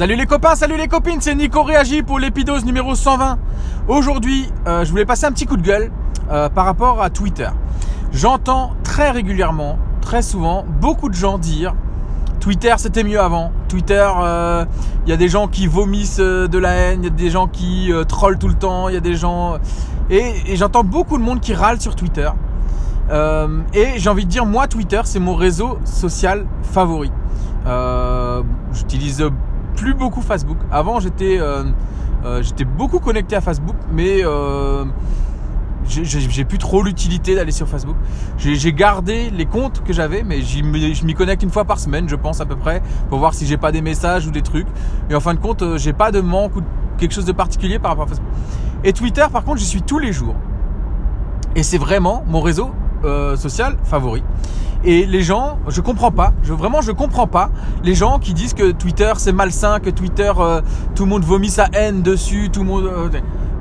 Salut les copains, salut les copines, c'est Nico Réagi pour l'épidose numéro 120. Aujourd'hui, euh, je voulais passer un petit coup de gueule euh, par rapport à Twitter. J'entends très régulièrement, très souvent, beaucoup de gens dire Twitter c'était mieux avant. Twitter, il euh, y a des gens qui vomissent de la haine, il y a des gens qui trollent tout le temps, il y a des gens... Et j'entends beaucoup de monde qui râle sur Twitter. et j'ai envie de dire, moi, Twitter, c'est mon réseau social favori. J'utilise plus beaucoup Facebook. Avant, j'étais euh, euh, j'étais beaucoup connecté à Facebook, mais euh, j'ai plus trop l'utilité d'aller sur Facebook. J'ai gardé les comptes que j'avais, mais je m'y connecte une fois par semaine, je pense à peu près, pour voir si j'ai pas des messages ou des trucs. Et en fin de compte, j'ai pas de manque ou quelque chose de particulier par rapport à Facebook. Et Twitter, par contre, j'y suis tous les jours. Et c'est vraiment mon réseau social favori. Et les gens, je comprends pas, je, vraiment je comprends pas les gens qui disent que Twitter c'est malsain, que Twitter euh, tout le monde vomit sa haine dessus, tout le monde. Euh,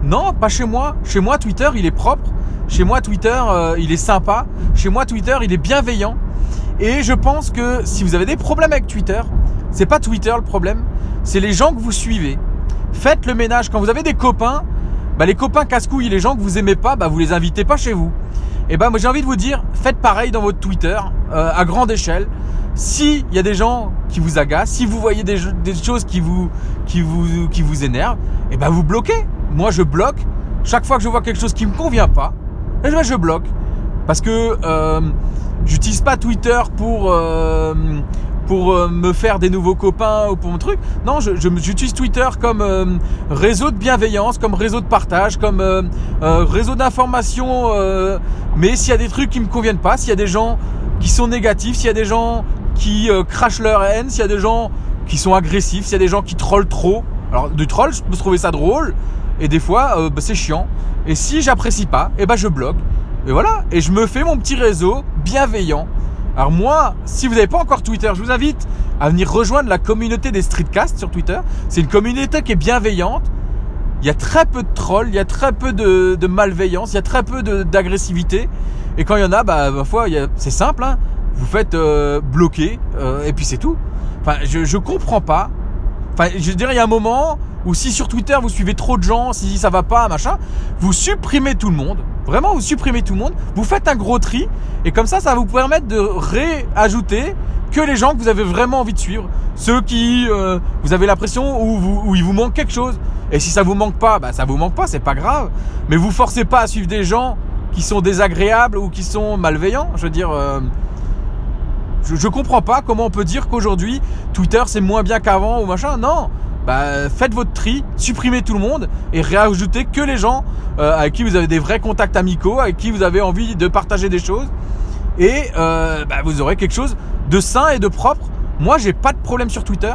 non, pas chez moi. Chez moi Twitter il est propre. Chez moi Twitter euh, il est sympa. Chez moi Twitter il est bienveillant. Et je pense que si vous avez des problèmes avec Twitter, c'est pas Twitter le problème, c'est les gens que vous suivez. Faites le ménage quand vous avez des copains. Bah, les copains casse-couilles, les gens que vous aimez pas, bah, vous les invitez pas chez vous. Et eh ben moi j'ai envie de vous dire, faites pareil dans votre Twitter euh, à grande échelle. S'il y a des gens qui vous agacent, si vous voyez des, choses qui vous, énervent, et eh ben vous bloquez. Moi je bloque. Chaque fois que je vois quelque chose qui me convient pas, eh ben je bloque. Parce que euh, j'utilise pas Twitter pour euh, pour euh, me faire des nouveaux copains ou pour mon truc. Non, je, j'utilise Twitter comme euh, réseau de bienveillance, comme réseau de partage, comme euh, réseau d'information. mais s'il y a des trucs qui me conviennent pas, s'il y a des gens qui sont négatifs, s'il y a des gens qui crachent leur haine, s'il y a des gens qui sont agressifs, s'il y a des gens qui trollent trop. Alors du troll, je peux trouver ça drôle et des fois bah, c'est chiant. Et si j'apprécie pas, et eh ben je bloque. Et voilà. Et je me fais mon petit réseau bienveillant alors moi, si vous n'avez pas encore Twitter, je vous invite à venir rejoindre la communauté des streetcasts sur Twitter. C'est une communauté qui est bienveillante. Il y a très peu de trolls, il y a très peu de, malveillance, il y a très peu d'agressivité. Et quand il y en a, bah, parfois, c'est simple. Hein. vous faites euh, bloquer euh, et puis c'est tout. Enfin, je, comprends pas. Enfin, je dirais, il y a un moment où si sur Twitter vous suivez trop de gens, si ça va pas, machin, vous supprimez tout le monde. Vraiment, vous supprimez tout le monde. Vous faites un gros tri. Et comme ça, ça va vous permettre de réajouter que les gens que vous avez vraiment envie de suivre. Ceux qui, euh, vous avez l'impression où, vous, où il vous manque quelque chose. Et si ça vous manque pas, bah ça vous manque pas, c'est pas grave. Mais vous forcez pas à suivre des gens qui sont désagréables ou qui sont malveillants. Je veux dire, euh, je, je comprends pas comment on peut dire qu'aujourd'hui Twitter c'est moins bien qu'avant ou machin. Non, bah, faites votre tri, supprimez tout le monde et réajoutez que les gens euh, avec qui vous avez des vrais contacts amicaux, avec qui vous avez envie de partager des choses. Et euh, bah, vous aurez quelque chose de sain et de propre. Moi, j'ai pas de problème sur Twitter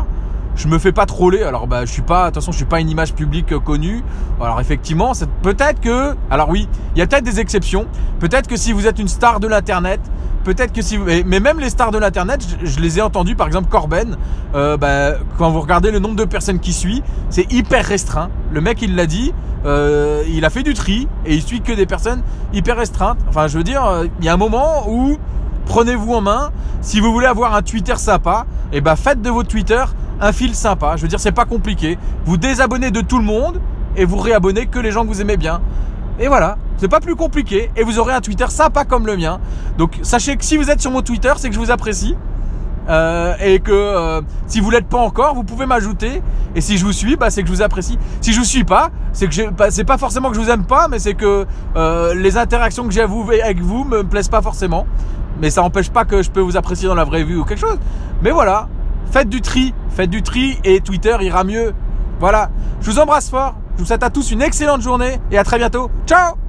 je me fais pas troller. Alors bah je suis pas, attention, je suis pas une image publique euh, connue. Alors effectivement, peut-être que, alors oui, il y a peut-être des exceptions. Peut-être que si vous êtes une star de l'internet, peut-être que si vous, mais même les stars de l'internet, je, les ai entendus. Par exemple, Corben, euh, bah, quand vous regardez le nombre de personnes qui suit, c'est hyper restreint. Le mec, il l'a dit. Euh, il a fait du tri et il suit que des personnes hyper restreintes. Enfin, je veux dire, euh, il y a un moment où prenez-vous en main. Si vous voulez avoir un Twitter sympa, et eh ben faites de votre Twitter un fil sympa. Je veux dire, c'est pas compliqué. Vous désabonnez de tout le monde et vous réabonnez que les gens que vous aimez bien. Et voilà, c'est pas plus compliqué et vous aurez un Twitter sympa comme le mien. Donc sachez que si vous êtes sur mon Twitter, c'est que je vous apprécie. Euh, et que euh, si vous l'êtes pas encore, vous pouvez m'ajouter. Et si je vous suis, bah, c'est que je vous apprécie. Si je vous suis pas, c'est que bah, c'est pas forcément que je vous aime pas, mais c'est que euh, les interactions que j'ai avec vous me plaisent pas forcément. Mais ça n'empêche pas que je peux vous apprécier dans la vraie vie ou quelque chose. Mais voilà, Faites du tri, faites du tri et Twitter ira mieux. Voilà. Je vous embrasse fort. Je vous souhaite à tous une excellente journée et à très bientôt. Ciao